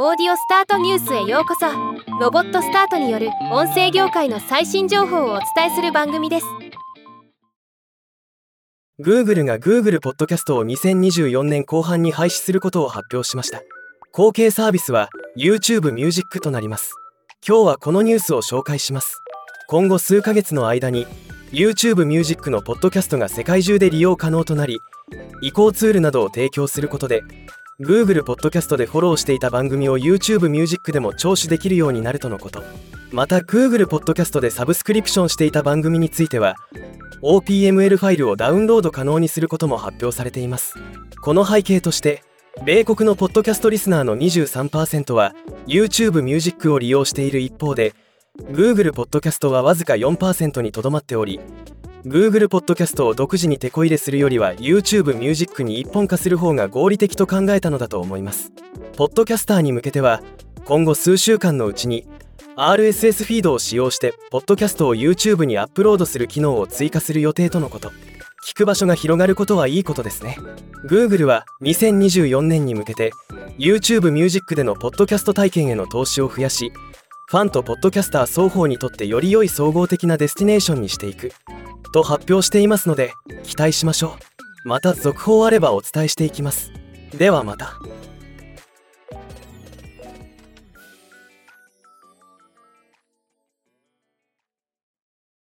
オーディオスタートニュースへようこそ。ロボットスタートによる音声業界の最新情報をお伝えする番組です。Google が Google ポッドキャストを2024年後半に廃止することを発表しました。後継サービスは YouTube Music となります。今日はこのニュースを紹介します。今後数ヶ月の間に YouTube Music のポッドキャストが世界中で利用可能となり移行ツールなどを提供することで Google ポッドキャストでフォローしていた番組を YouTube Music でも聴取できるようになるとのこと。また Google ポッドキャストでサブスクリプションしていた番組については OPML ファイルをダウンロード可能にすることも発表されています。この背景として米国のポッドキャストリスナーの23%は YouTube Music を利用している一方で Google ポッドキャストはわずか4%にとどまっており Google ポッドキャストを独自に手こ入れするよりは YouTube Music に一本化する方が合理的と考えたのだと思います。ポッドキャスターに向けては今後数週間のうちに RSS フィードを使用してポッドキャストを YouTube にアップロードする機能を追加する予定とのこと。聞く場所が広がることはいいことですね。Google は2024年に向けて YouTube Music でのポッドキャスト体験への投資を増やしファンとポッドキャスター双方にとってより良い総合的なデスティネーションにしていく。と発表していますので期待しましょう。また続報あればお伝えしていきます。ではまた。